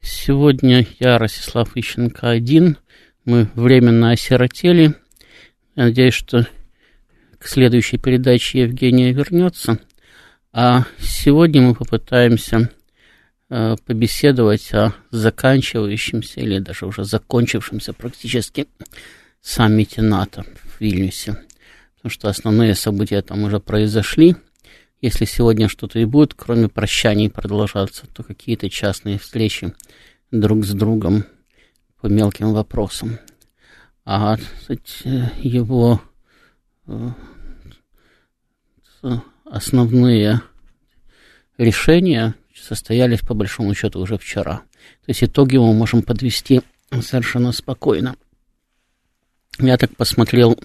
Сегодня я, Ростислав Ищенко, один. Мы временно осиротели. Я надеюсь, что к следующей передаче Евгения вернется. А сегодня мы попытаемся э, побеседовать о заканчивающемся или даже уже закончившемся практически саммите НАТО в Вильнюсе. Потому что основные события там уже произошли. Если сегодня что-то и будет, кроме прощаний продолжаться, то какие-то частные встречи друг с другом по мелким вопросам. А кстати, его э, основные решения состоялись по большому счету уже вчера. То есть итоги мы можем подвести совершенно спокойно. Я так посмотрел,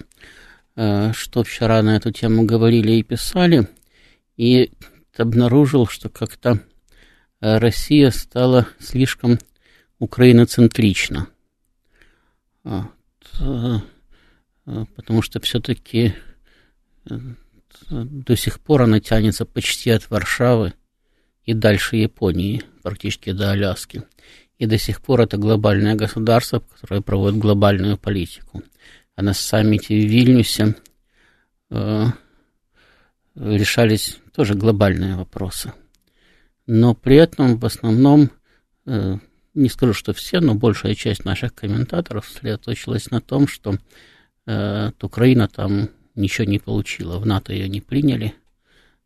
э, что вчера на эту тему говорили и писали, и обнаружил, что как-то э, Россия стала слишком украиноцентрична. Э, потому что все-таки до сих пор она тянется почти от Варшавы и дальше Японии, практически до Аляски. И до сих пор это глобальное государство, которое проводит глобальную политику. А на саммите в Вильнюсе э, решались тоже глобальные вопросы. Но при этом в основном, э, не скажу, что все, но большая часть наших комментаторов сосредоточилась на том, что э, Украина там ничего не получила. В НАТО ее не приняли,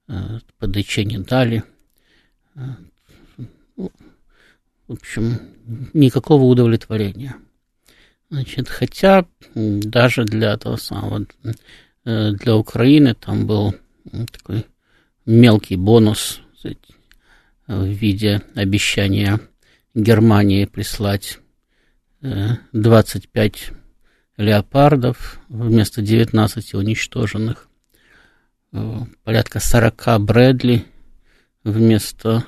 э, ПДЧ не дали. Ну, в общем, никакого удовлетворения. Значит, хотя даже для того самого, для Украины там был такой мелкий бонус в виде обещания Германии прислать 25 леопардов вместо 19 уничтоженных, э, порядка 40 Брэдли вместо,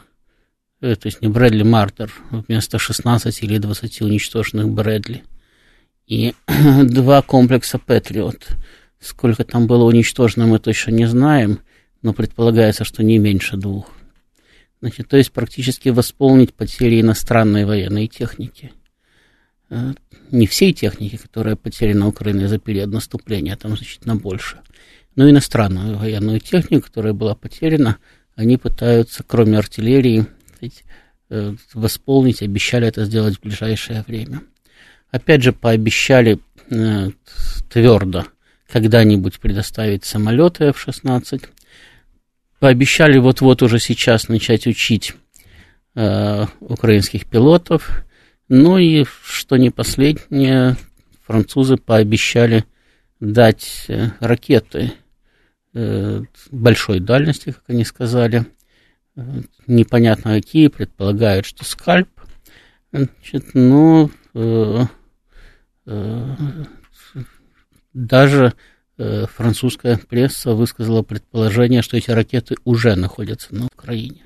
э, то есть не Брэдли Мартер, вместо 16 или 20 уничтоженных Брэдли. И два комплекса Патриот. Сколько там было уничтожено, мы точно не знаем, но предполагается, что не меньше двух. Значит, то есть практически восполнить потери иностранной военной техники – Э, не всей техники, которая потеряна Украиной за период наступления, а там значительно больше, но иностранную военную технику, которая была потеряна, они пытаются, кроме артиллерии, э, восполнить, обещали это сделать в ближайшее время. Опять же, пообещали э, твердо когда-нибудь предоставить самолеты F-16, пообещали вот-вот уже сейчас начать учить э, украинских пилотов, ну и, что не последнее, французы пообещали дать э, ракеты э, большой дальности, как они сказали, э, непонятно какие, предполагают, что скальп. Значит, но э, э, даже французская пресса высказала предположение, что эти ракеты уже находятся на Украине.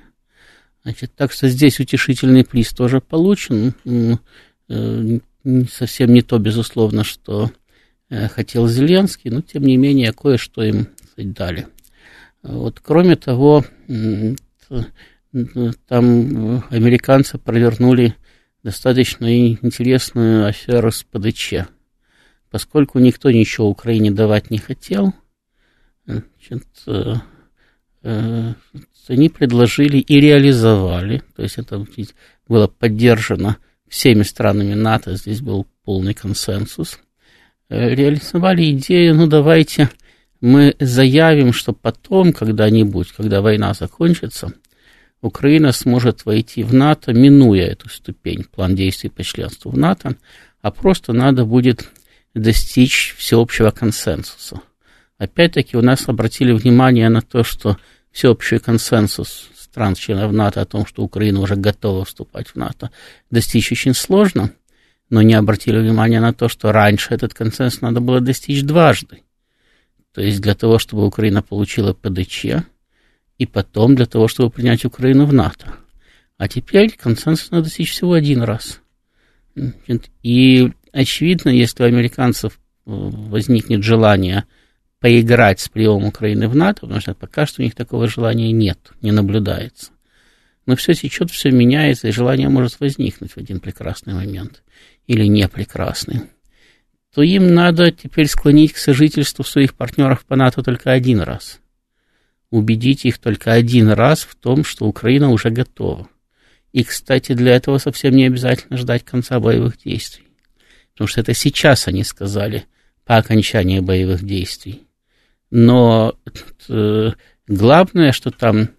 Значит, так что здесь утешительный приз тоже получен. Э, совсем не то, безусловно, что э, хотел Зеленский, но тем не менее кое-что им дали. Вот, кроме того, там американцы провернули достаточно интересную аферу с ПДЧ. Поскольку никто ничего Украине давать не хотел, значит, э, они предложили и реализовали, то есть это было поддержано всеми странами НАТО, здесь был полный консенсус, э, реализовали идею, ну давайте мы заявим, что потом, когда-нибудь, когда война закончится, Украина сможет войти в НАТО, минуя эту ступень, план действий по членству в НАТО, а просто надо будет достичь всеобщего консенсуса. Опять-таки у нас обратили внимание на то, что всеобщий консенсус стран членов НАТО о том, что Украина уже готова вступать в НАТО, достичь очень сложно. но не обратили внимания на то, что раньше этот консенсус надо было достичь дважды. То есть для того, чтобы Украина получила ПДЧ, и потом для того, чтобы принять Украину в НАТО. А теперь консенсус надо достичь всего один раз. И очевидно, если у американцев э, возникнет желание поиграть с приемом Украины в НАТО, потому что пока что у них такого желания нет, не наблюдается. Но все течет, все меняется, и желание может возникнуть в один прекрасный момент. Или не прекрасный. То им надо теперь склонить к сожительству своих партнеров по НАТО только один раз. Убедить их только один раз в том, что Украина уже готова. И, кстати, для этого совсем не обязательно ждать конца боевых действий. Потому что это сейчас они сказали по окончании боевых действий. Но э, главное, что там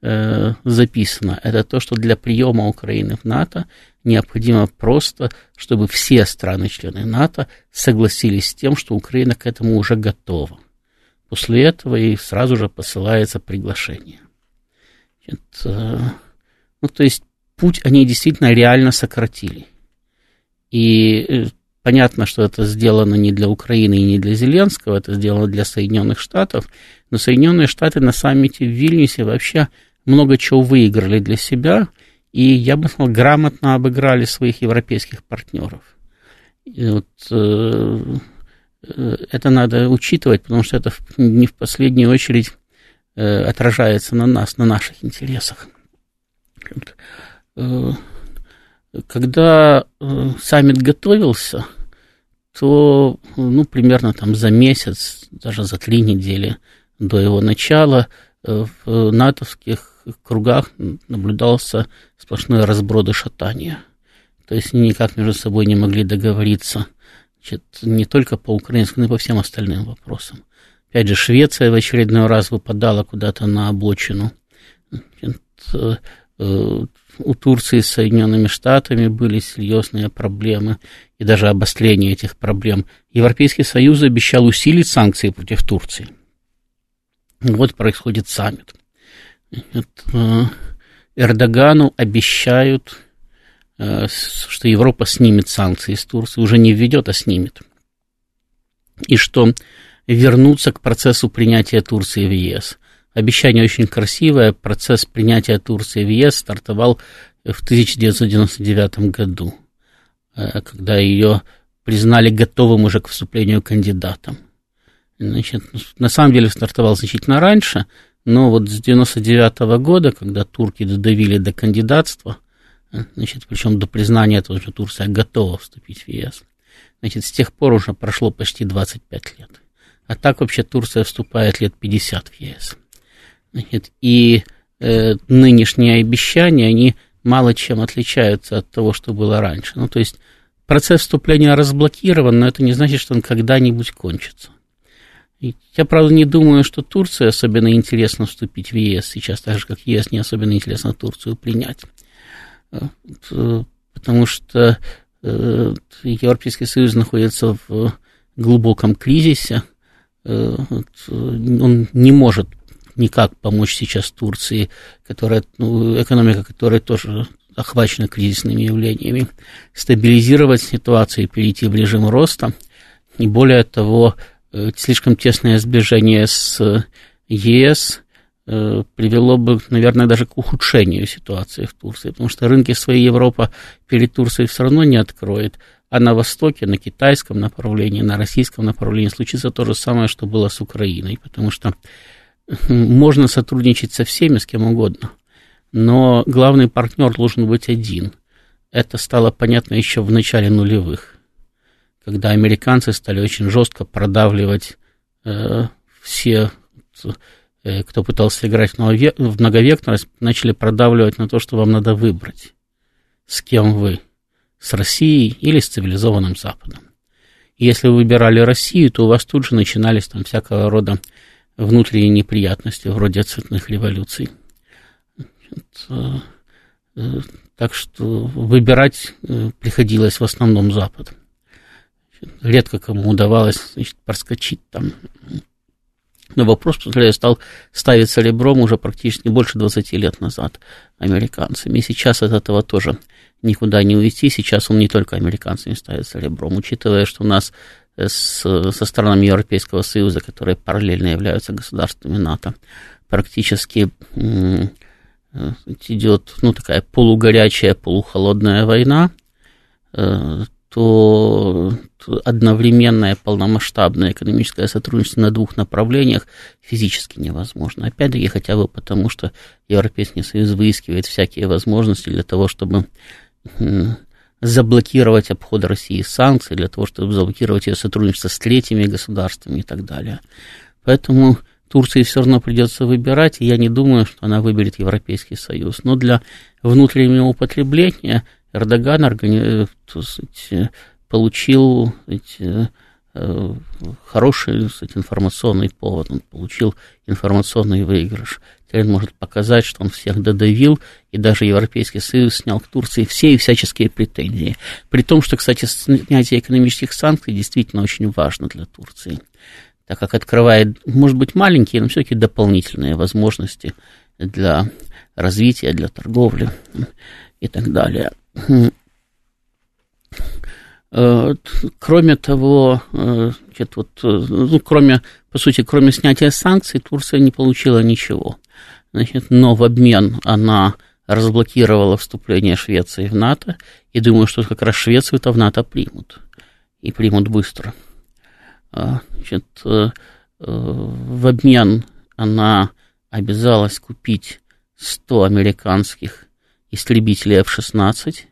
э, записано, это то, что для приема Украины в НАТО необходимо просто, чтобы все страны-члены НАТО согласились с тем, что Украина к этому уже готова. После этого и сразу же посылается приглашение. Это, ну, то есть путь они действительно реально сократили. И э, понятно, что это сделано не для Украины и не для Зеленского, это сделано для Соединенных Штатов, но Соединенные Штаты на саммите в Вильнюсе вообще много чего выиграли для себя, и я бы сказал, грамотно обыграли своих европейских партнеров. И вот, э, э, это надо учитывать, потому что это не в последнюю очередь э, отражается на нас, на наших интересах. Э, когда э, саммит готовился, то ну, примерно там за месяц, даже за три недели до его начала э, в натовских кругах наблюдался сплошной разброд и шатание. То есть они никак между собой не могли договориться значит, не только по украинскому, но и по всем остальным вопросам. Опять же, Швеция в очередной раз выпадала куда-то на обочину. Значит, у Турции с Соединенными Штатами были серьезные проблемы и даже обострение этих проблем. Европейский Союз обещал усилить санкции против Турции. Вот происходит саммит. Э, Эрдогану обещают, э, что Европа снимет санкции с Турции, уже не введет, а снимет. И что вернуться к процессу принятия Турции в ЕС – Обещание очень красивое. Процесс принятия Турции в ЕС стартовал в 1999 году, э, когда ее признали готовым уже к вступлению кандидатом. Значит, на самом деле стартовал значительно раньше, но вот с 1999 года, когда турки додавили до кандидатства, э, значит, причем до признания того, что Турция готова вступить в ЕС, значит, с тех пор уже прошло почти 25 лет. А так вообще Турция вступает лет 50 в ЕС. Значит, и э, нынешние обещания, они мало чем отличаются от того, что было раньше. Ну, то есть процесс вступления разблокирован, но это не значит, что он когда-нибудь кончится. Я, правда, не думаю, что Турция особенно интересно вступить в ЕС сейчас, так же, как ЕС не особенно интересно Турцию принять. Э, э, потому что э, Европейский Союз находится в глубоком кризисе, он не может никак помочь сейчас Турции, которая, ну, экономика которой тоже охвачена кризисными явлениями, стабилизировать ситуацию и перейти в режим роста. И более того, э, слишком тесное сближение с ЕС э, привело бы, наверное, даже к ухудшению ситуации в Турции, потому что рынки своей Европа перед Турцией все равно не откроет, а на Востоке, на китайском направлении, на российском направлении случится то же самое, что было с Украиной, потому что можно сотрудничать со всеми, с кем угодно, но главный партнер должен быть один. Это стало понятно еще в начале нулевых, когда американцы стали очень жестко продавливать э, все, э, кто пытался играть в многовекторность, начали продавливать на то, что вам надо выбрать, с кем вы, с Россией или с цивилизованным Западом. Если вы выбирали Россию, то у вас тут же начинались там всякого рода внутренние неприятности, вроде цветных революций. Э, так что выбирать э, приходилось в основном Запад. Редко кому удавалось значит, проскочить там Но вопрос, повторяю, стал ставиться ребром уже практически больше 20 лет назад американцами. И сейчас от этого тоже никуда не уйти. Сейчас он не только американцами ставится ребром. Учитывая, что у нас с, со странами Европейского Союза, которые параллельно являются государствами НАТО, практически идет ну, такая полугорячая, полухолодная война, э, то одновременное полномасштабное экономическое сотрудничество на двух направлениях физически невозможно. Опять-таки, хотя бы потому, что Европейский Союз выискивает всякие возможности для того, чтобы заблокировать обход России санкций, для того, чтобы заблокировать ее сотрудничество с третьими государствами и так далее. Поэтому Турции все равно придется выбирать, и я не думаю, что она выберет Европейский Союз. Но для внутреннего употребления Эрдоган органи... сказать, получил э, хороший сказать, информационный повод, он получил информационный выигрыш. Теперь он может показать, что он всех додавил, и даже Европейский Союз снял к Турции все и всяческие претензии. При том, что, кстати, снятие экономических санкций действительно очень важно для Турции так как открывает, может быть, маленькие, но все-таки дополнительные возможности для развития, для торговли и так далее. Э, кроме того, э, значит, вот, э, ну, кроме, по сути, кроме снятия санкций, Турция не получила ничего. Значит, но в обмен она разблокировала вступление Швеции в НАТО, и думаю, что как раз Швецию-то в НАТО примут, и примут быстро. Значит, в обмен она обязалась купить 100 американских истребителей F-16.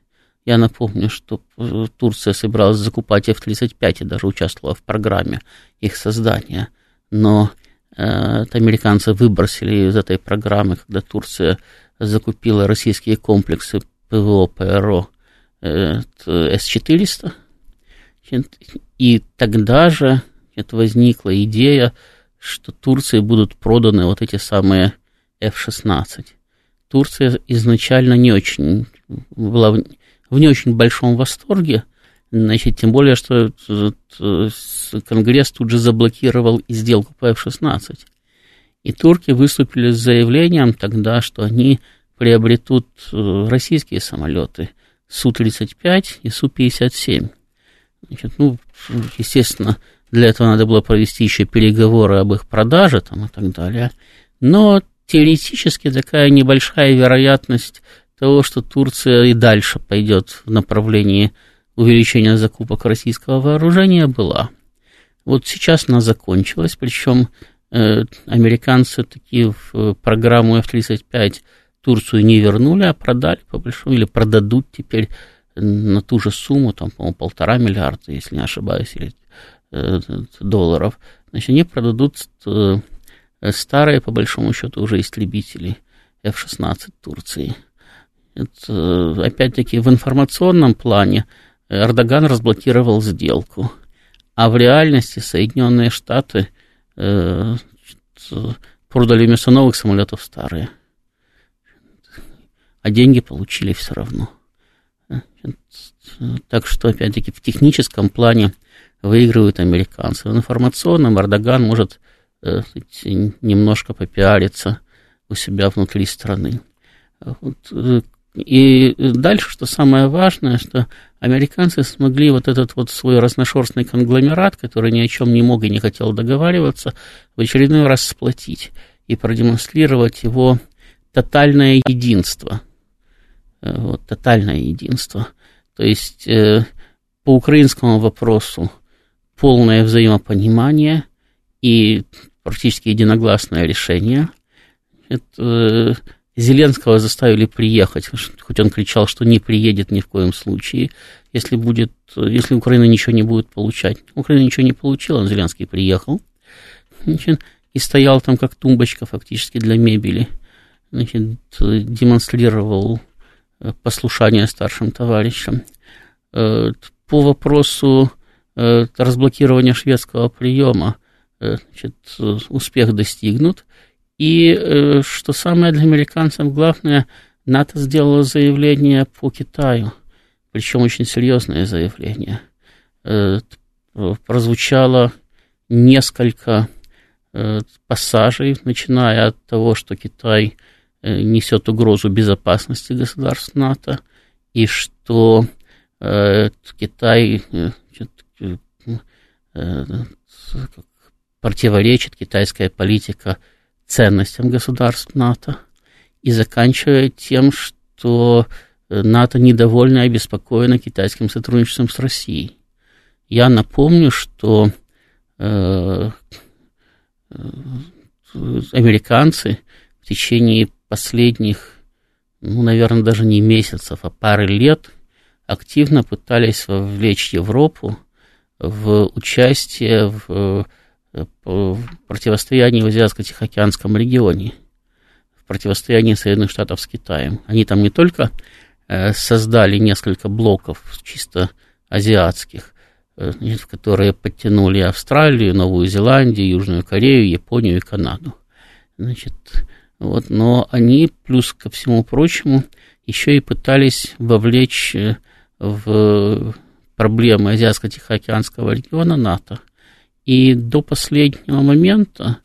Я напомню, что э, Турция собиралась закупать F-35 и даже участвовала в программе их создания. Но э, американцы выбросили из этой программы, когда Турция закупила российские комплексы ПВО, ПРО э, С-400. И тогда же это возникла идея, что Турции будут проданы вот эти самые F-16. Турция изначально не очень была в, не очень большом восторге, значит, тем более, что Конгресс тут же заблокировал и сделку по F-16. И турки выступили с заявлением тогда, что они приобретут э, российские самолеты Су-35 и Су-57. Значит, ну, естественно, для этого надо было провести еще переговоры об их продаже там, и так далее. Но теоретически такая небольшая вероятность того, что Турция и дальше пойдет в направлении увеличения закупок российского вооружения, была. Вот сейчас она закончилась, причем э, американцы такие в программу F-35 Турцию не вернули, а продали по большому, или продадут теперь на ту же сумму, там, по-моему, полтора миллиарда, если не ошибаюсь, или Э, долларов, значит, они продадут э, старые, по большому счету, уже истребители F-16 Турции. Это, опять-таки, в информационном плане Эрдоган разблокировал сделку, а в реальности Соединенные Штаты э, продали вместо новых самолетов старые. А деньги получили все равно. Так что, опять-таки, в техническом плане выигрывают американцы. В информационном Эрдоган может э, немножко попиариться у себя внутри страны. Вот, э, и дальше, что самое важное, что американцы смогли вот этот вот свой разношерстный конгломерат, который ни о чем не мог и не хотел договариваться, в очередной раз сплотить и продемонстрировать его тотальное единство. Э, вот, тотальное единство. То есть э, по украинскому вопросу полное взаимопонимание и практически единогласное решение. Это, э, Зеленского заставили приехать, хоть он кричал, что не приедет ни в коем случае, если, будет, если Украина ничего не будет получать. Украина ничего не получила, Зеленский приехал значит, и стоял там как тумбочка фактически для мебели. Значит, демонстрировал э, послушание старшим товарищам. Э, по вопросу Э, разблокирования шведского приема значит, успех достигнут. И что самое для американцев главное, НАТО сделало заявление по Китаю, причем очень серьезное заявление. Прозвучало несколько пассажей, начиная от того, что Китай несет угрозу безопасности государств НАТО, и что Китай противоречит китайская политика ценностям государств НАТО, и заканчивая тем, что НАТО недовольно и обеспокоено китайским сотрудничеством с Россией. Я напомню, что э, э, американцы в течение последних, ну, наверное, даже не месяцев, а пары лет активно пытались вовлечь Европу в участие в, э, противостоянии в Азиатско-Тихоокеанском регионе, в противостоянии Соединенных Штатов с Китаем. Они там не только Э, создали несколько блоков чисто азиатских, э, в которые подтянули Австралию, Новую Зеландию, Южную Корею, Японию и Канаду. Значит, вот, но они, плюс ко всему прочему, еще и пытались вовлечь э, в проблемы Азиатско-Тихоокеанского региона НАТО. И до последнего момента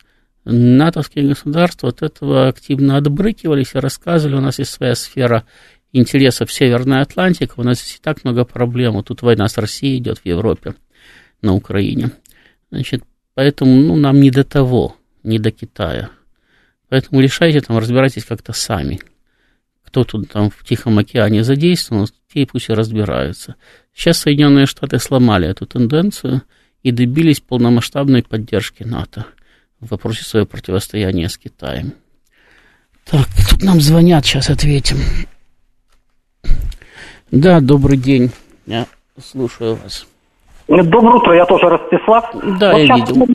натовские государства от этого активно отбрыкивались и рассказывали, у нас есть своя сфера интересов Северная Атлантика, у нас здесь и так много проблем. Тут война с Россией идет в Европе, на Украине. Значит, поэтому ну, нам не до того, не до Китая. Поэтому решайте там, разбирайтесь как-то сами. Кто тут там в Тихом океане задействован, те пусть и разбираются. Сейчас Соединенные Штаты сломали эту тенденцию и добились полномасштабной поддержки НАТО в вопросе своего противостояния с Китаем. Так, тут нам звонят, сейчас ответим. Да, добрый день. Я слушаю вас. Доброе утро, я тоже Ростислав. Да, вот я видел.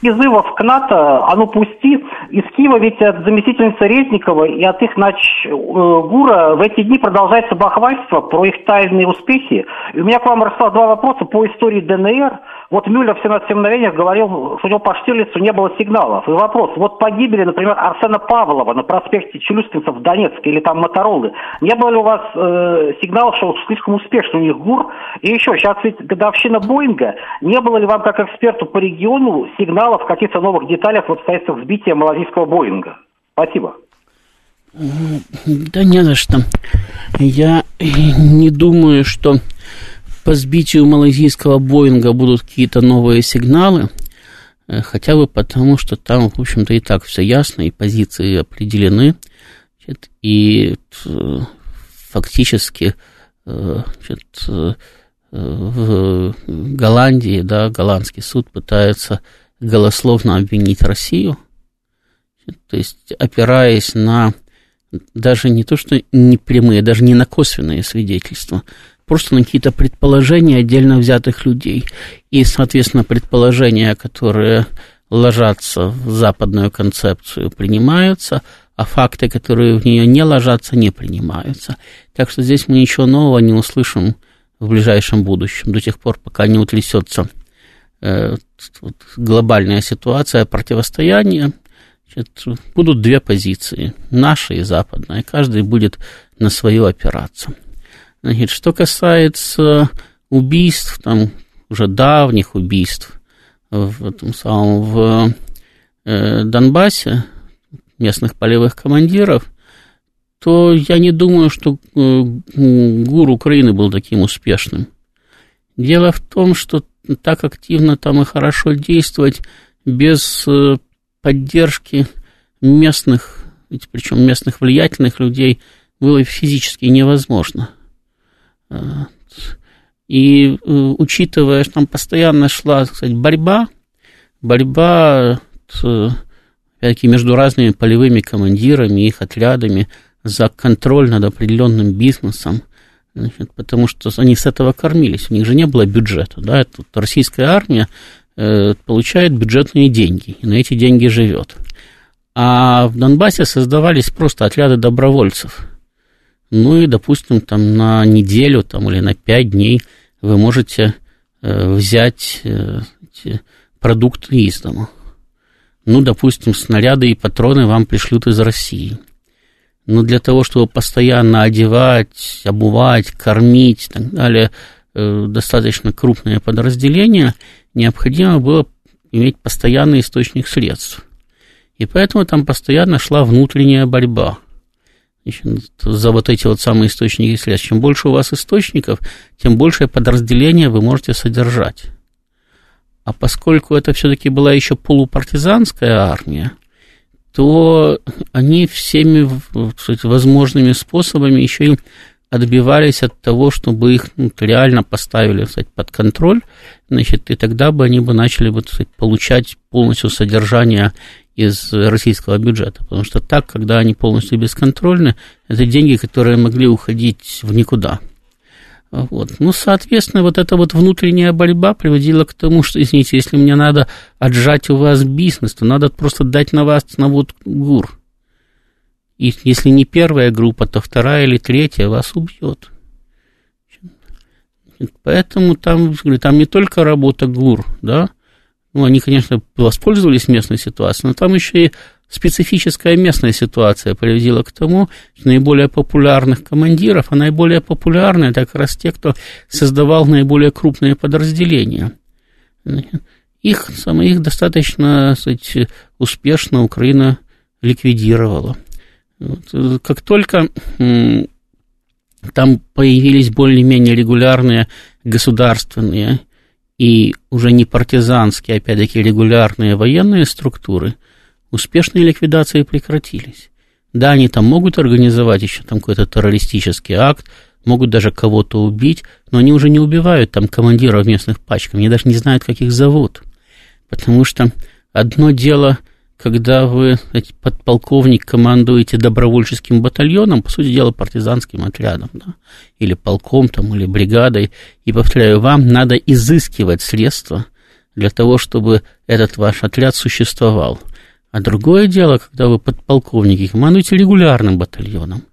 Призывов к НАТО, а ну пусти. Из Киева ведь от заместительницы Резникова и от их нач э, ГУРа в эти дни продолжается бахвальство про их тайные успехи. И у меня к вам, Ростислав, два вопроса по истории ДНР – вот Мюллер в 17 мгновениях говорил, что у него по Штирлицу не было сигналов. И вопрос, вот погибели, например, Арсена Павлова на проспекте Челюскинцев в Донецке или там Моторолы. Не было ли у вас э, сигналов, что слишком успешно у них ГУР? И еще, сейчас ведь годовщина Боинга. Не было ли вам, как эксперту по региону, сигналов в каких-то новых деталях в обстоятельствах сбития малазийского Боинга? Спасибо. Да не за что. Я не думаю, что по сбитию малайзийского Боинга будут какие-то новые сигналы, э, хотя бы потому, что там, в общем-то, и так все ясно, и позиции определены, и э, фактически э, значит, в Голландии, да, голландский суд пытается голословно обвинить Россию, то есть опираясь на даже не то, что не прямые, даже не на косвенные свидетельства, просто на какие-то предположения отдельно взятых людей. И, соответственно, предположения, которые ложатся в западную концепцию, принимаются, а факты, которые в нее не ложатся, не принимаются. Так что здесь мы ничего нового не услышим в ближайшем будущем, до тех пор, пока не утрясется э, глобальная ситуация противостояния. Значит, будут две позиции, наша и западная, каждый будет на свою опираться. Значит, что касается убийств, там уже давних убийств в этом самом в э, Донбассе местных полевых командиров, то я не думаю, что э, ГУР Украины был таким успешным. Дело в том, что так активно там и хорошо действовать без э, поддержки местных, причем местных влиятельных людей, было физически невозможно. И э, учитывая, что там постоянно шла, сказать, борьба, борьба опять между разными полевыми командирами, их отрядами за контроль над определенным бизнесом, значит, потому что они с этого кормились, у них же не было бюджета, да, тут российская армия э, получает бюджетные деньги, и на эти деньги живет. А в Донбассе создавались просто отряды добровольцев – ну и, допустим, там на неделю там, или на пять дней вы можете э, взять э, продукты из дома. Ну, допустим, снаряды и патроны вам пришлют из России. Но для того, чтобы постоянно одевать, обувать, кормить и так далее, э, достаточно крупное подразделение, необходимо было иметь постоянный источник средств. И поэтому там постоянно шла внутренняя борьба значит, за вот эти вот самые источники средств. Чем больше у вас источников, тем большее подразделение вы можете содержать. А поскольку это все-таки была еще полупартизанская армия, то они всеми кстати, возможными способами еще и отбивались от того, чтобы их ну, реально поставили кстати, под контроль, значит, и тогда бы они бы начали бы, кстати, получать полностью содержание из российского бюджета. Потому что так, когда они полностью бесконтрольны, это деньги, которые могли уходить в никуда. Вот. Ну, соответственно, вот эта вот внутренняя борьба приводила к тому, что, извините, если мне надо отжать у вас бизнес, то надо просто дать на вас на вот ГУР. И если не первая группа, то вторая или третья вас убьет. Поэтому там, там не только работа ГУР, да, ну, они, конечно, воспользовались местной ситуацией, но там еще и специфическая местная ситуация приводила к тому, что наиболее популярных командиров, а наиболее популярные это как раз те, кто создавал наиболее крупные подразделения. Их, самое, их достаточно сказать, успешно Украина ликвидировала. Как только там появились более-менее регулярные государственные и уже не партизанские, опять-таки, регулярные военные структуры, успешные ликвидации прекратились. Да, они там могут организовать еще там какой-то террористический акт, могут даже кого-то убить, но они уже не убивают там командиров местных пачками, они даже не знают, как их зовут. Потому что одно дело – когда вы подполковник командуете добровольческим батальоном, по сути дела, партизанским отрядом, да, или полком там, или бригадой, и, повторяю, вам надо изыскивать средства для того, чтобы этот ваш отряд существовал. А другое дело, когда вы подполковники командуете регулярным батальоном,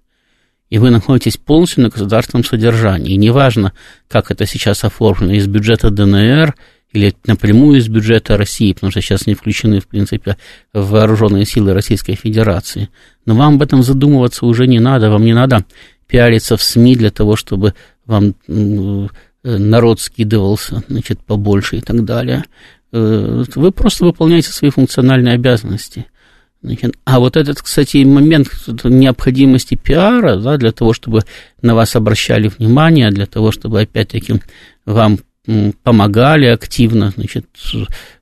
и вы находитесь полностью на государственном содержании. И неважно, как это сейчас оформлено из бюджета ДНР или напрямую из бюджета России, потому что сейчас не включены, в принципе, в вооруженные силы Российской Федерации. Но вам об этом задумываться уже не надо, вам не надо пиариться в СМИ для того, чтобы вам народ скидывался, значит, побольше и так далее. Э, вы просто выполняете свои функциональные обязанности. Значит, а вот этот, кстати, момент необходимости пиара, да, для того, чтобы на вас обращали внимание, для того, чтобы, опять-таки, вам помогали активно, значит,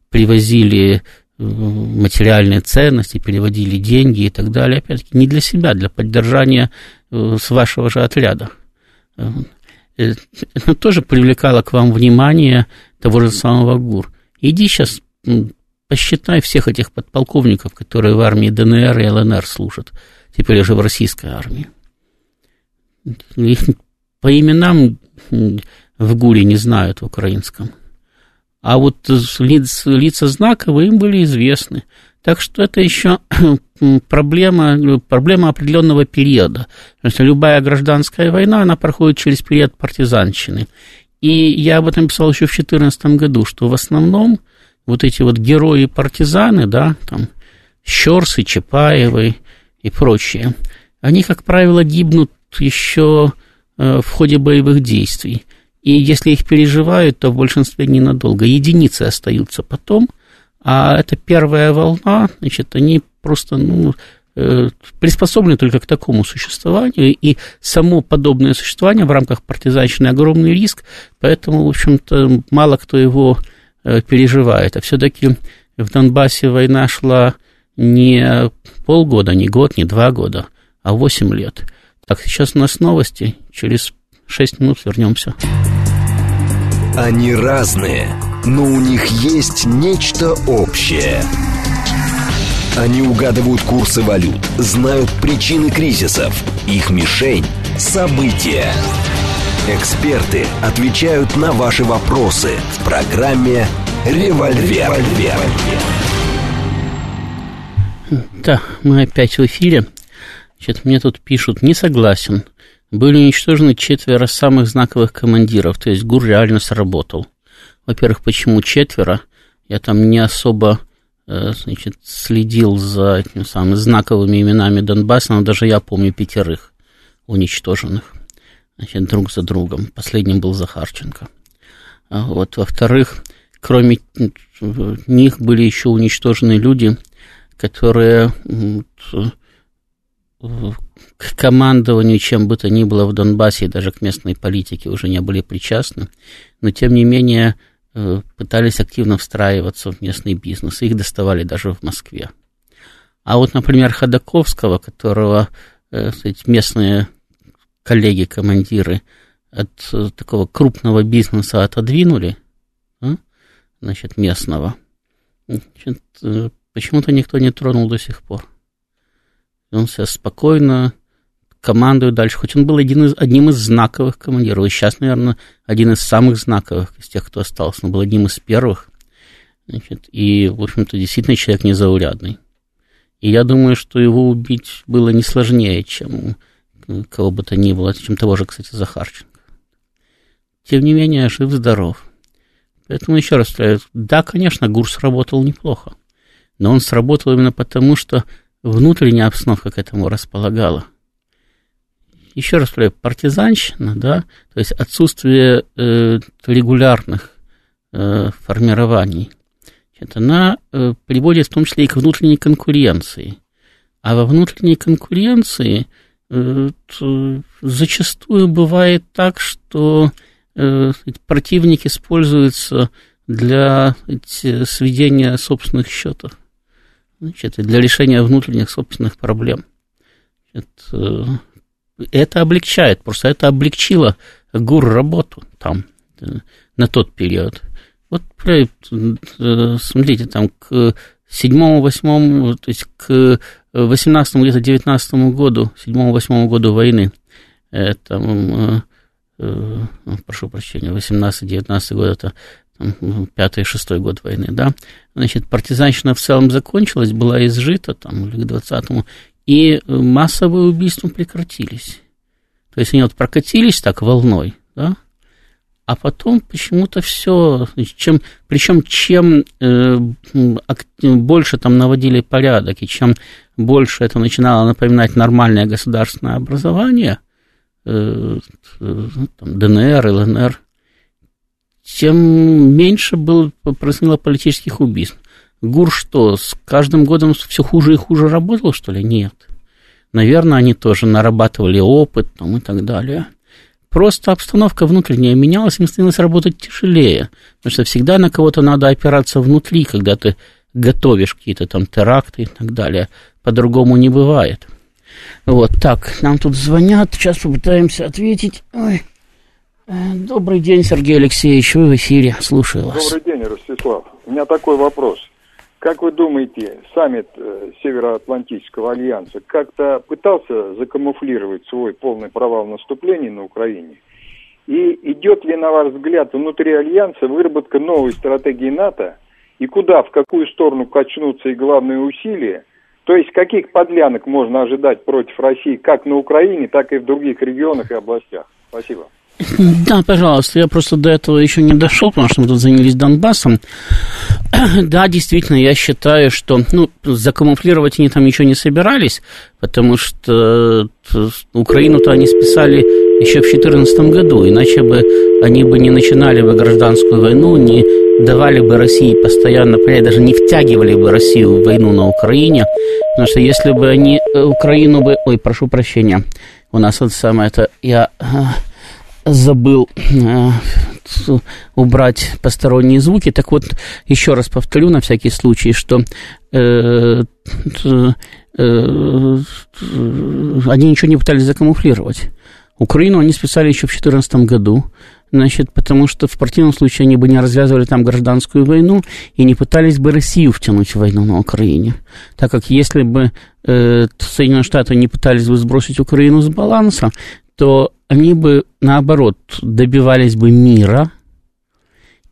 привозили э, материальные ценности, переводили деньги и так далее, опять-таки, не для себя, для поддержания э, с вашего же отряда. Э, это тоже привлекало к вам внимание того же самого ГУР. Иди сейчас посчитай всех этих подполковников, которые в армии ДНР и ЛНР служат, теперь уже в российской армии. Их по именам в ГУРе не знают в украинском. А вот лиц, лица знаковые им были известны. Так что это еще проблема, проблема определенного периода. Потому что любая гражданская война, она проходит через период партизанщины. И я об этом писал еще в 2014 году, что в основном вот эти вот герои-партизаны, да, там, Щерсы, Чапаевы и прочие, они, как правило, гибнут еще э, в ходе боевых действий. И если их переживают, то в большинстве ненадолго. Единицы остаются потом, а эта первая волна, значит, они просто, ну, э, приспособлены только к такому существованию, и само подобное существование в рамках партизанщины огромный риск, поэтому, в общем-то, мало кто его э, переживает. А все-таки в Донбассе война шла не полгода, не год, не два года, а восемь лет. Так, сейчас у нас новости. Через шесть минут вернемся. Они разные, но у них есть нечто общее. Они угадывают курсы валют, знают причины кризисов. Их мишень – события. Эксперты отвечают на ваши вопросы в программе «Револьвер». Да, мы опять в эфире. Значит, мне тут пишут, не согласен были уничтожены четверо самых знаковых командиров, то есть ГУР реально сработал. Во-первых, почему четверо? Я там не особо э, значит, следил за этими самыми знаковыми именами Донбасса, но даже я помню пятерых уничтоженных значит, друг за другом. Последним был Захарченко. А вот, во-вторых, кроме них были еще уничтожены люди, которые к командованию чем бы то ни было в Донбассе и даже к местной политике уже не были причастны, но тем не менее э, пытались активно встраиваться в местный бизнес, их доставали даже в Москве. А вот, например, Ходаковского, которого э, местные коллеги, командиры от э, такого крупного бизнеса отодвинули, значит, местного, почему-то никто не тронул до сих пор. Он себя спокойно командует дальше. Хоть он был один из, одним из знаковых командиров. И сейчас, наверное, один из самых знаковых из тех, кто остался. Он был одним из первых. Значит, и, в общем-то, действительно человек незаурядный. И я думаю, что его убить было не сложнее, чем кого бы то ни было, чем того же, кстати, Захарченко. Тем не менее, жив-здоров. Поэтому еще раз повторяю, да, конечно, ГУР сработал неплохо, но он сработал именно потому, что внутренняя обстановка к этому располагала. Еще раз говорю, партизанщина, да, то есть отсутствие э, регулярных э, формирований, это она э, приводит в том числе и к внутренней конкуренции. А во внутренней конкуренции э, зачастую бывает так, что э, противник используется для сведения собственных счетов значит, для решения внутренних собственных проблем. Это, это облегчает, просто это облегчило ГУР работу там на тот период. Вот, смотрите, там к седьмому, восьмому, то есть к восемнадцатому, где-то девятнадцатому году, седьмому, восьмому году войны, это, прошу прощения, 18-19 год, это пятый, шестой год войны, да, значит, партизанщина в целом закончилась, была изжита там к двадцатому, и массовые убийства прекратились. То есть они вот прокатились так волной, да, а потом почему-то все, чем, причем чем э, больше там наводили порядок, и чем больше это начинало напоминать нормальное государственное образование, э, э, там, ДНР, ЛНР, тем меньше было, происходило политических убийств. ГУР что, с каждым годом все хуже и хуже работал, что ли? Нет. Наверное, они тоже нарабатывали опыт там, и так далее. Просто обстановка внутренняя менялась, им становилось работать тяжелее. Потому что всегда на кого-то надо опираться внутри, когда ты готовишь какие-то там теракты и так далее. По-другому не бывает. Вот, так, нам тут звонят, сейчас попытаемся ответить. Ой. Э, добрый день, Сергей Алексеевич, вы в эфире, слушаю вас. Добрый день, Ростислав. У меня такой вопрос. Как вы думаете, саммит э, Североатлантического альянса как-то пытался закамуфлировать свой полный провал наступления на Украине? И идет ли, на ваш взгляд, внутри альянса выработка новой стратегии НАТО? И куда, в какую сторону качнутся и главные усилия? То есть каких подлянок можно ожидать против России как на Украине, так и в других регионах и областях? Спасибо. Да, пожалуйста, я просто до этого еще не дошел, потому что мы тут занялись Донбассом. Да, действительно, я считаю, что, ну, закамуфлировать они там ничего не собирались, потому что э, Украину-то они списали еще в 2014 году, иначе бы они бы не начинали бы гражданскую войну, не давали бы России постоянно, даже не втягивали бы Россию в войну на Украине, потому что если бы они э, Украину бы... Ой, прошу прощения, у нас вот самое это... Я э, забыл э, убрать посторонние звуки. Так вот, еще раз повторю на всякий случай, что э, э, они ничего не пытались закамуфлировать. Украину они списали еще в 2014 году, значит, потому что в противном случае они бы не развязывали там гражданскую войну и не пытались бы Россию втянуть в войну на Украине. Так как если бы э, Соединенные Штаты не пытались бы сбросить Украину с баланса, то они бы, наоборот, добивались бы мира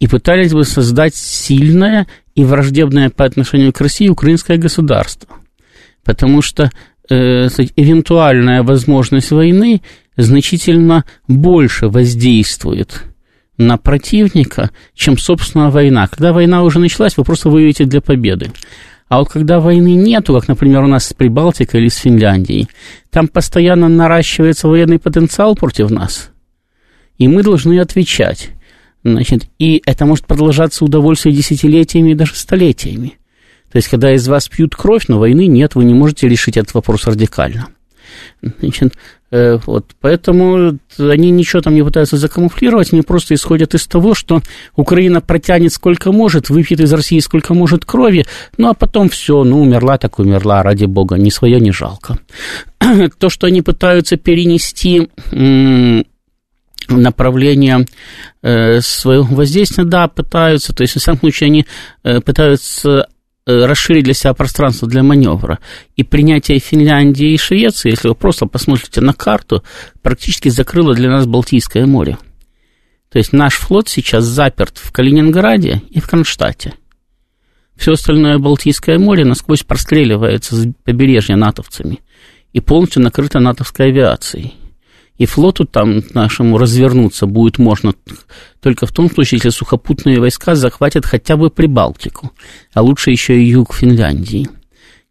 и пытались бы создать сильное и враждебное по отношению к России украинское государство. Потому что э, эвентуальная возможность войны значительно больше воздействует на противника, чем, собственно, война. Когда война уже началась, вы просто воюете для победы. А вот когда войны нету, как, например, у нас с Прибалтикой или с Финляндией, там постоянно наращивается военный потенциал против нас, и мы должны отвечать. Значит, и это может продолжаться удовольствие десятилетиями и даже столетиями. То есть, когда из вас пьют кровь, но войны нет, вы не можете решить этот вопрос радикально. Значит, вот, поэтому они ничего там не пытаются закамуфлировать, они просто исходят из того, что Украина протянет сколько может, выпьет из России сколько может крови, ну а потом все, ну умерла так умерла, ради бога, ни свое, не жалко. То, что они пытаются перенести направление э, своего воздействия, да, пытаются, то есть, в самом случае, они э, пытаются Э, расширить для себя пространство для маневра. И принятие Финляндии и Швеции, если вы просто посмотрите на карту, практически закрыло для нас Балтийское море. То есть наш флот сейчас заперт в Калининграде и в Кронштадте. Все остальное Балтийское море насквозь простреливается с побережья натовцами и полностью накрыто натовской авиацией. И флоту там нашему развернуться будет можно только в том случае, если сухопутные войска захватят хотя бы Прибалтику, а лучше еще и юг Финляндии.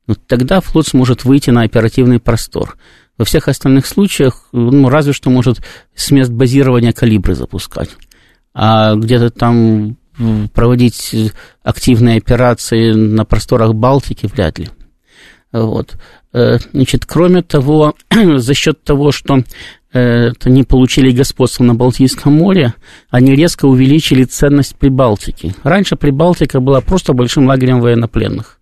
Вот тогда флот сможет выйти на оперативный простор. Во всех остальных случаях, ну, разве что может с мест базирования калибры запускать. А где-то там проводить активные операции на просторах Балтики вряд ли. Вот. Э, значит, кроме того, за счет того, что э, они получили господство на Балтийском море, они резко увеличили ценность Прибалтики. Раньше Прибалтика была просто большим лагерем военнопленных,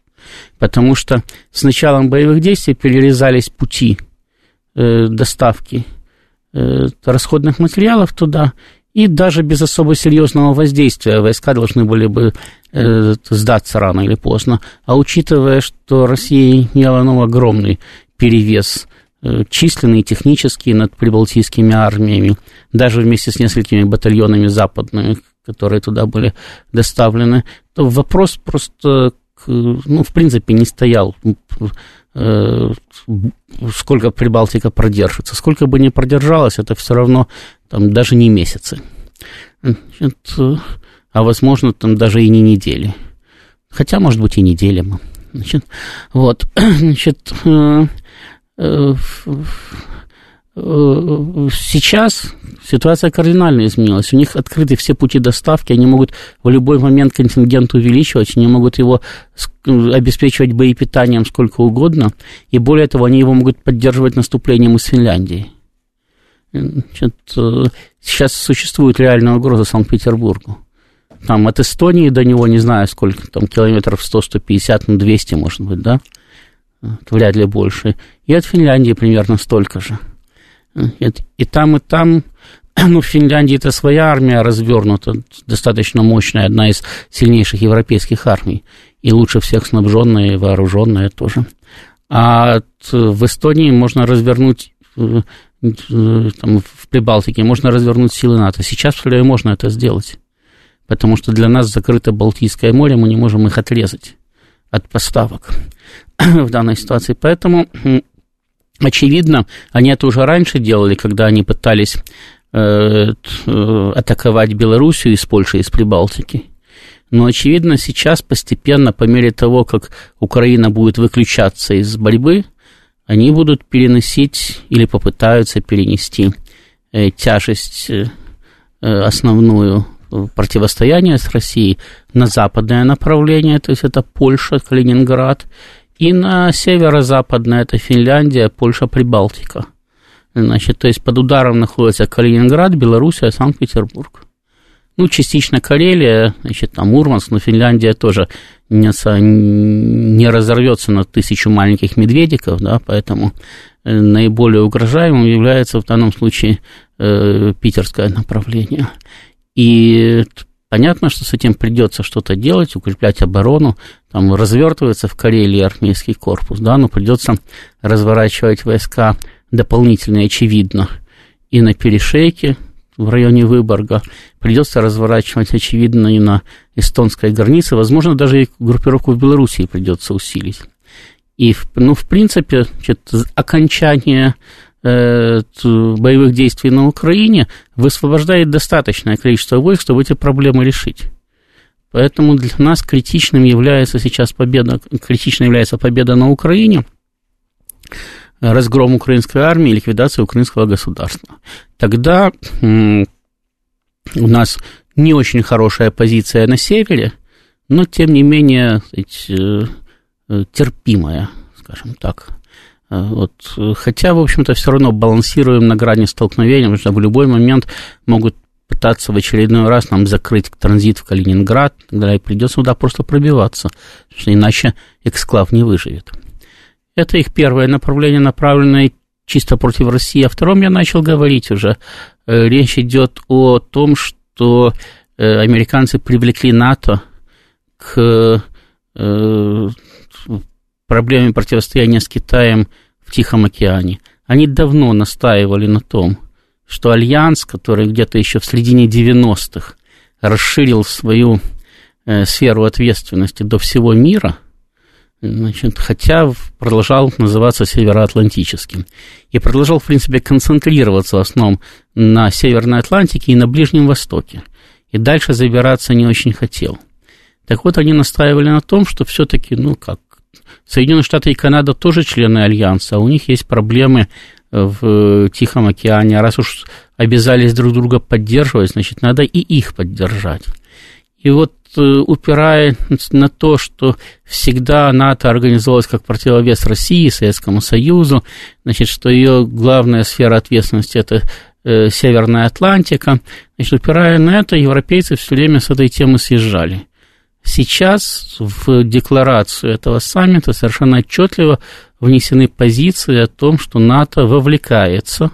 потому что с началом боевых действий перерезались пути э, доставки расходных материалов туда, и даже без особо серьезного воздействия войска должны были бы э, сдаться рано или поздно. А учитывая, что Россия имела ну, огромный перевес э, численный и технический над прибалтийскими армиями, даже вместе с несколькими батальонами западными, которые туда были доставлены, то вопрос просто, ну, в принципе, не стоял э, сколько Прибалтика продержится. Сколько бы ни продержалась, это все равно там даже не месяцы. Значит, а возможно, там даже и не недели. Хотя, может быть, и неделями. Значит, вот, значит, Э, сейчас ситуация кардинально изменилась. У них открыты все пути доставки, они могут в любой момент контингент увеличивать, они могут его обеспечивать боепитанием сколько угодно, и более того, они его могут поддерживать наступлением из Финляндии. Значит, э, сейчас существует реальная угроза Санкт-Петербургу. Там от Эстонии до него, не знаю, сколько, там километров 100-150, ну 200, может быть, да? Вряд ли больше. И от Финляндии примерно столько же. И там, и там, ну, в Финляндии это своя армия развернута, достаточно мощная, одна из сильнейших европейских армий, и лучше всех снабженная и вооруженная тоже. А в Эстонии можно развернуть э, э, там, в Прибалтике можно развернуть силы НАТО. Сейчас, в можно это сделать, потому что для нас закрыто Балтийское море, мы не можем их отрезать от поставок в данной ситуации. Поэтому Очевидно, они это уже раньше делали, когда они пытались э, э, атаковать Белоруссию из Польши, из Прибалтики. Но, очевидно, сейчас постепенно, по мере того, как Украина будет выключаться из борьбы, они будут переносить или попытаются перенести э, тяжесть основную противостояния с Россией на западное направление, то есть это Польша, Калининград, и на северо-западное это Финляндия, Польша, Прибалтика. Значит, то есть под ударом находится Калининград, Белоруссия, Санкт-Петербург. Ну, частично Карелия, значит, там Мурманск, но Финляндия тоже не, не разорвется на тысячу маленьких медведиков, да, поэтому э, наиболее угрожаемым является в данном случае э, питерское направление. И Понятно, что с этим придется что-то делать, укреплять оборону, там развертывается в Карелии армейский корпус, да, но придется разворачивать войска дополнительно, очевидно, и на перешейке в районе Выборга, придется разворачивать, очевидно, и на эстонской границе, возможно, даже и группировку в Белоруссии придется усилить. И, ну, в принципе, значит, окончание боевых действий на Украине высвобождает достаточное количество войск, чтобы эти проблемы решить. Поэтому для нас критичным является сейчас победа, критичной является победа на Украине, разгром украинской армии, ликвидация украинского государства. Тогда у нас не очень хорошая позиция на севере, но тем не менее сказать, терпимая, скажем так. Вот. Хотя, в общем-то, все равно балансируем на грани столкновения, потому что в любой момент могут пытаться в очередной раз нам закрыть транзит в Калининград, тогда и придется туда просто пробиваться, потому что иначе эксклав не выживет. Это их первое направление, направленное чисто против России. О втором я начал говорить уже. Э, речь идет о том, что э, американцы привлекли НАТО к э, проблеме противостояния с Китаем в Тихом океане. Они давно настаивали на том, что Альянс, который где-то еще в середине 90-х расширил свою э, сферу ответственности до всего мира, значит, хотя продолжал называться Североатлантическим. И продолжал, в принципе, концентрироваться в основном на Северной Атлантике и на Ближнем Востоке. И дальше забираться не очень хотел. Так вот, они настаивали на том, что все-таки, ну как, Соединенные Штаты и Канада тоже члены Альянса, а у них есть проблемы в Тихом океане. А раз уж обязались друг друга поддерживать, значит, надо и их поддержать. И вот э, упирая на то, что всегда НАТО организовалась как противовес России, Советскому Союзу, значит, что ее главная сфера ответственности – это э, Северная Атлантика, значит, упирая на это, европейцы все время с этой темы съезжали. Сейчас в декларацию этого саммита совершенно отчетливо внесены позиции о том, что НАТО вовлекается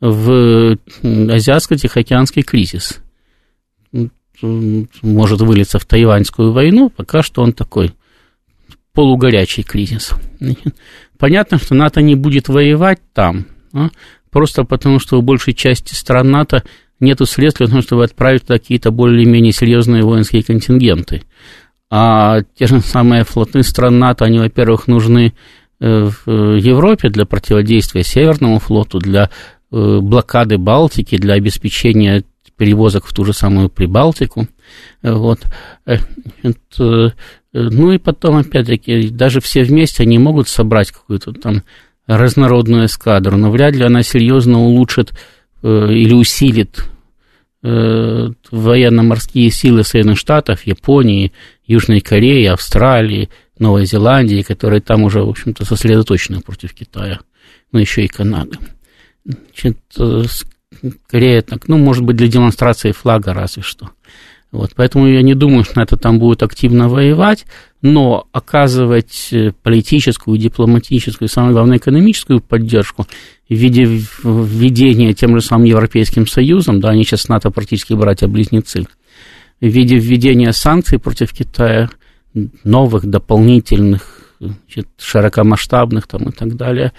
в азиатско-тихоокеанский кризис. Может вылиться в тайваньскую войну, пока что он такой полугорячий кризис. Понятно, что НАТО не будет воевать там, а? просто потому что у большей части стран НАТО нет средств для того, чтобы отправить туда какие-то более-менее серьезные воинские контингенты. А те же самые флоты стран НАТО, они, во-первых, нужны э, в Европе для противодействия Северному флоту, для э, блокады Балтики, для обеспечения перевозок в ту же самую Прибалтику. Вот. Э, ну и потом, опять-таки, даже все вместе они могут собрать какую-то там разнородную эскадру, но вряд ли она серьезно улучшит Э, или усилит э, военно-морские силы Соединенных Штатов, Японии, Южной Кореи, Австралии, Новой Зеландии, которые там уже, в общем-то, сосредоточены против Китая, но еще и Канады. Значит, э, скорее так, ну, может быть, для демонстрации флага разве что. Вот, поэтому я не думаю, что это там будет активно воевать, но оказывать политическую, дипломатическую, самое главное, экономическую поддержку в виде введения тем же самым Европейским Союзом, да, они сейчас НАТО практически братья-близнецы, в виде введения санкций против Китая, новых, дополнительных, значит, широкомасштабных там, и так далее,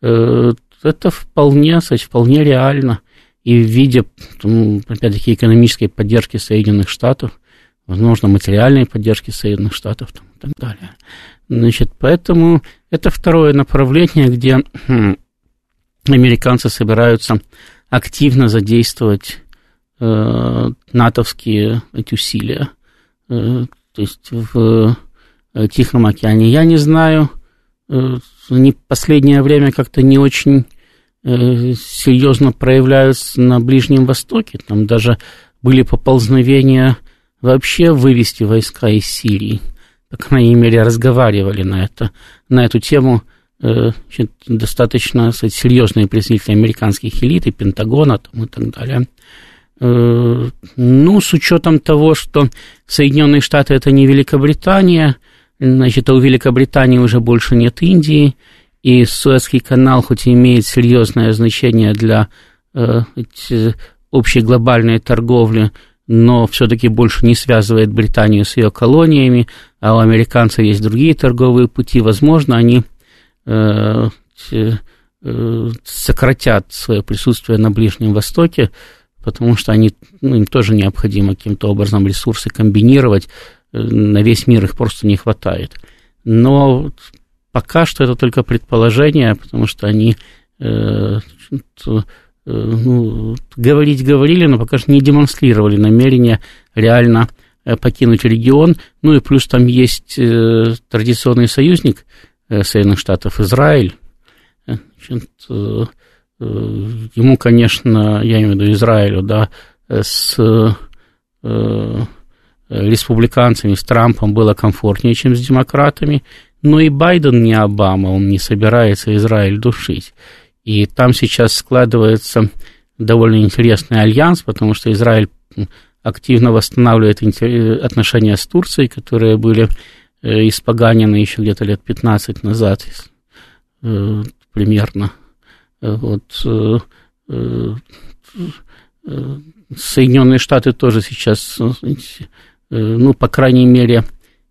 э, это вполне, кстати, вполне реально. И в виде, опять-таки, экономической поддержки Соединенных Штатов, возможно, материальной поддержки Соединенных Штатов там, и так далее. Значит, поэтому это второе направление, где американцы собираются активно задействовать э, натовские эти усилия, э, то есть в э, Тихом океане. Я не знаю, э, они последнее время как-то не очень серьезно проявляются на Ближнем Востоке. Там даже были поползновения вообще вывести войска из Сирии. По крайней мере, разговаривали на, это, на эту тему Э, значит, достаточно сказать, серьезные представители американских элит и Пентагона там, и так далее. Э, ну, с учетом того, что Соединенные Штаты это не Великобритания, значит, а у Великобритании уже больше нет Индии, и Суэцкий канал, хоть и имеет серьезное значение для э, общей глобальной торговли, но все-таки больше не связывает Британию с ее колониями, а у американцев есть другие торговые пути, возможно, они Э, э, сократят свое присутствие на Ближнем Востоке, потому что они, ну, им тоже необходимо каким-то образом ресурсы комбинировать, э, на весь мир их просто не хватает. Но пока что это только предположение, потому что они ну, говорить говорили, но пока что не демонстрировали намерения реально покинуть регион. Ну и плюс там есть традиционный союзник – Э, Соединенных Штатов Израиль. Э, значит, э, ему, конечно, я имею в виду Израилю, да, с республиканцами, с Трампом было комфортнее, чем с демократами, но и Байден не Обама, он не собирается Израиль душить. И там сейчас складывается довольно интересный альянс, потому что Израиль активно восстанавливает отношения с Турцией, которые были э, испоганены еще где-то лет 15 назад э, примерно. Вот, э, Соединенные Штаты тоже сейчас, ну, по крайней мере,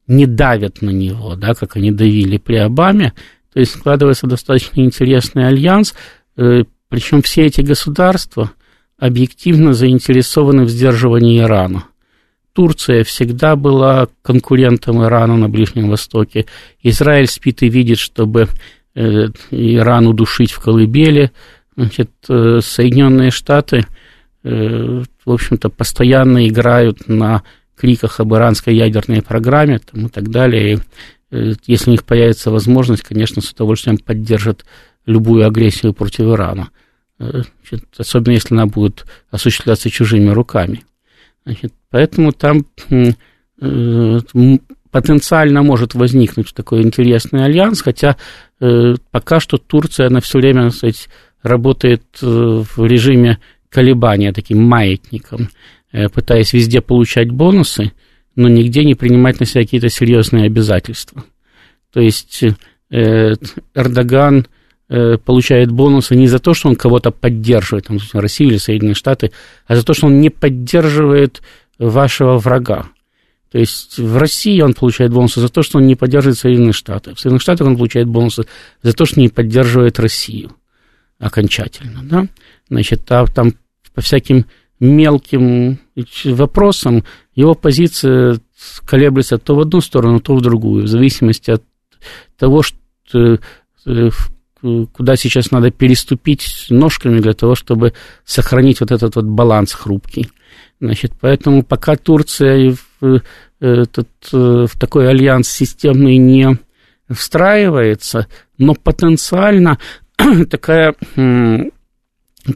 не давят на него, да, как они давили при Обаме. То есть складывается достаточно интересный альянс, причем все эти государства объективно заинтересованы в сдерживании Ирана. Турция всегда была конкурентом Ирана на Ближнем Востоке. Израиль спит и видит, чтобы э, Иран удушить в колыбели. Значит, э, Соединенные Штаты, э, в общем-то, постоянно играют на криках об иранской ядерной программе там, и так далее. И, если у них появится возможность, конечно, с удовольствием поддержат любую агрессию против Ирана. Значит, особенно если она будет осуществляться чужими руками. Значит, поэтому там э, потенциально может возникнуть такой интересный альянс, хотя э, пока что Турция, она все время, сказать, работает э, в режиме колебания, таким маятником, пытаясь везде получать бонусы, но нигде не принимать на себя какие-то серьезные обязательства. То есть Эрдоган Э, получает бонусы не за то, что он кого-то поддерживает, там, Россию или Соединенные Штаты, а за то, что он не поддерживает вашего врага. То есть в России он получает бонусы за то, что он не поддерживает Соединенные Штаты. В Соединенных Штатах он получает бонусы за то, что не поддерживает Россию окончательно. Да? Значит, а там по всяким мелким вопросам его позиция колеблется то в одну сторону, то в другую, в зависимости от того, что э, куда сейчас надо переступить ножками для того, чтобы сохранить вот этот вот баланс хрупкий. Значит, поэтому пока Турция в, этот, в такой альянс системный не встраивается, но потенциально такая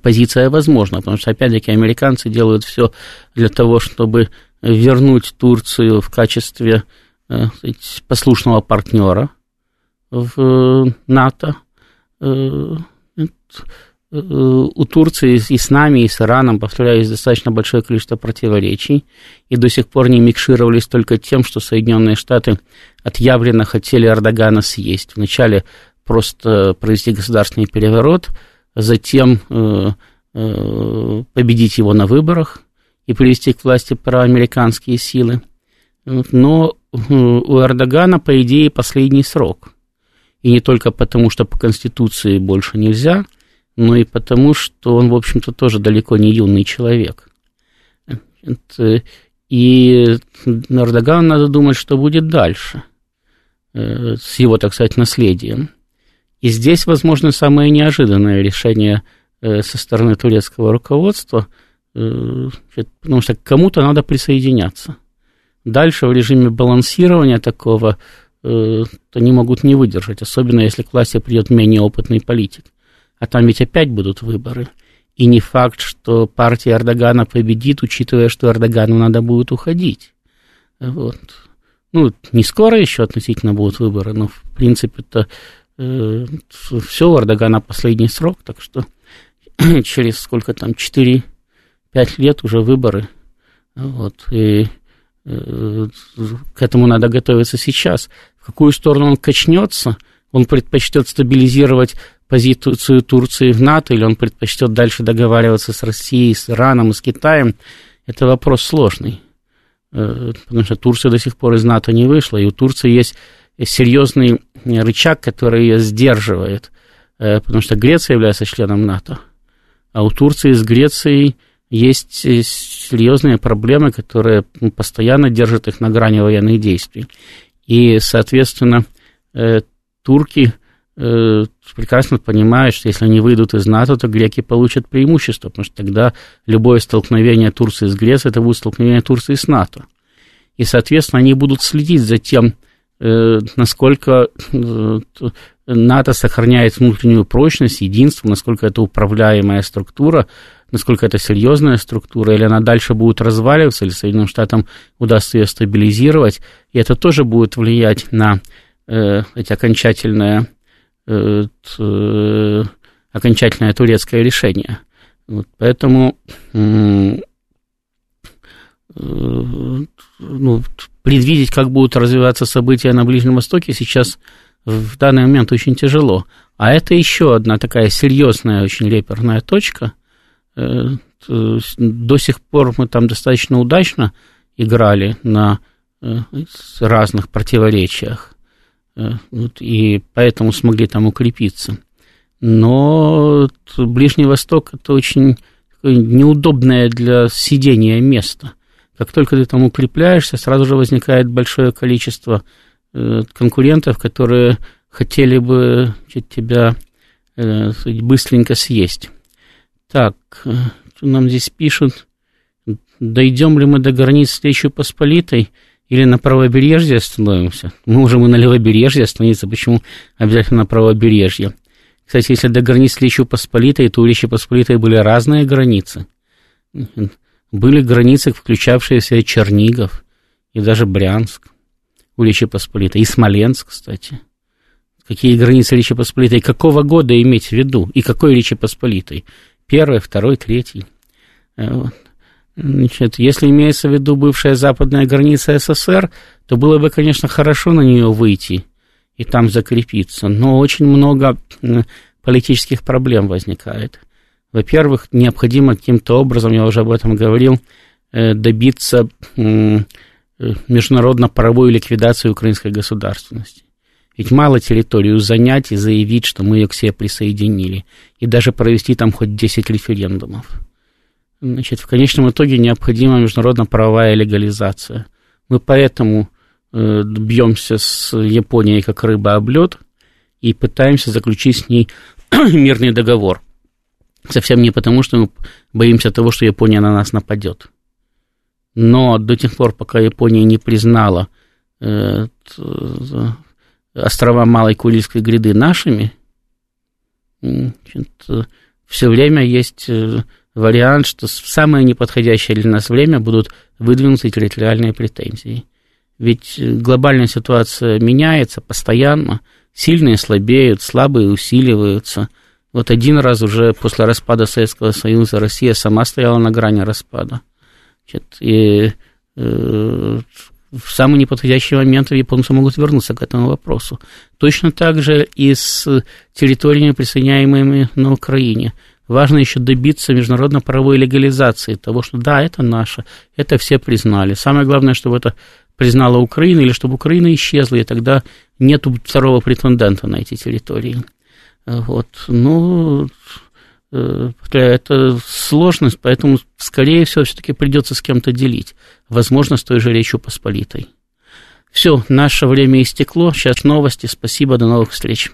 позиция возможна, потому что, опять-таки, американцы делают все для того, чтобы вернуть Турцию в качестве э, послушного партнера в э, НАТО, э, у Турции и с нами, и с Ираном, повторяю, есть достаточно большое количество противоречий, и до сих пор не микшировались только тем, что Соединенные Штаты отъявленно хотели Эрдогана съесть. Вначале просто провести государственный переворот, затем э, победить его на выборах и привести к власти проамериканские силы. Но у Эрдогана, по идее, последний срок – и не только потому, что по Конституции больше нельзя, но и потому, что он, в общем-то, тоже далеко не юный человек. И Эрдогану надо думать, что будет дальше э, с его, так сказать, наследием. И здесь, возможно, самое неожиданное решение э, со стороны турецкого руководства, э, потому что кому-то надо присоединяться. Дальше в режиме балансирования такого Э, они могут не выдержать, особенно если к власти придет менее опытный политик. А там ведь опять будут выборы. И не факт, что партия Эрдогана победит, учитывая, что Эрдогану надо будет уходить. Вот. Ну, не скоро еще относительно будут выборы, но, в принципе, это э, все, у Эрдогана последний срок, так что через сколько там, 4-5 лет уже выборы. Вот. И э, к этому надо готовиться сейчас в какую сторону он качнется, он предпочтет стабилизировать позицию Турции в НАТО, или он предпочтет дальше договариваться с Россией, с Ираном и с Китаем, это вопрос сложный. Э, потому что Турция до сих пор из НАТО не вышла, и у Турции есть серьезный рычаг, который ее сдерживает, э, потому что Греция является членом НАТО, а у Турции с Грецией есть серьезные проблемы, которые постоянно держат их на грани военных действий. И, соответственно, э, турки э, прекрасно понимают, что если они выйдут из НАТО, то греки получат преимущество, потому что тогда любое столкновение Турции с Грецией, это будет столкновение Турции с НАТО. И, соответственно, они будут следить за тем, э, насколько НАТО сохраняет внутреннюю прочность, единство, насколько это управляемая структура, насколько это серьезная структура, или она дальше будет разваливаться, или Соединенным Штатам удастся ее стабилизировать, и это тоже будет влиять на э, эти окончательное, э, э, окончательное турецкое решение. Вот, поэтому э, ну, предвидеть, как будут развиваться события на Ближнем Востоке, сейчас в данный момент очень тяжело. А это еще одна такая серьезная, очень реперная точка. Э, до сих пор мы там достаточно удачно играли на э, разных противоречиях, э, и поэтому смогли там укрепиться. Но Ближний Восток это очень неудобное для сидения место. Как только ты там укрепляешься, сразу же возникает большое количество Э, конкурентов, которые хотели бы тебя э, быстренько съесть. Так, э, нам здесь пишут, дойдем ли мы до границ встречи Посполитой или на правобережье остановимся? Мы можем и на левобережье остановиться, почему обязательно на правобережье? Кстати, если до границ встречи Посполитой, то у Речи Посполитой были разные границы. Были границы, включавшие в себя Чернигов и даже Брянск у Речи Посполитой, и Смоленск, кстати. Какие границы Речи Посполитой, какого года иметь в виду, и какой Речи Посполитой? Первый, второй, третий. Э. Значит, если имеется в виду бывшая западная граница СССР, то было бы, конечно, хорошо на нее выйти и там закрепиться, но очень много политических проблем возникает. Во-первых, необходимо каким-то образом, я уже об этом говорил, э, добиться Э, международно-правовую ликвидацию украинской государственности. Ведь мало территорию занять и заявить, что мы ее к себе присоединили, и даже провести там хоть 10 референдумов. Значит, в конечном итоге необходима международно-правовая легализация. Мы поэтому э, бьемся с Японией как рыба об лед и пытаемся заключить с ней мирный договор. Совсем не потому, что мы боимся того, что Япония на нас нападет но до тех пор, пока Япония не признала э, острова Малой Курильской гряды нашими, все время есть э, вариант, что в самое неподходящее для нас время будут выдвинуты территориальные претензии. Ведь глобальная ситуация меняется постоянно, сильные слабеют, слабые усиливаются. Вот один раз уже после распада Советского Союза Россия сама стояла на грани распада – Значит, и э, в самый неподходящий момент японцы могут вернуться к этому вопросу. Точно так же и с территориями, присоединяемыми на Украине. Важно еще добиться международно-правовой легализации того, что да, это наше, это все признали. Самое главное, чтобы это признала Украина, или чтобы Украина исчезла, и тогда нет второго претендента на эти территории. Вот. Ну, Э, это сложность, поэтому, скорее всего, все-таки придется с кем-то делить. Возможно, с той же Речью Посполитой. Все, наше время истекло. Сейчас новости. Спасибо, до новых встреч.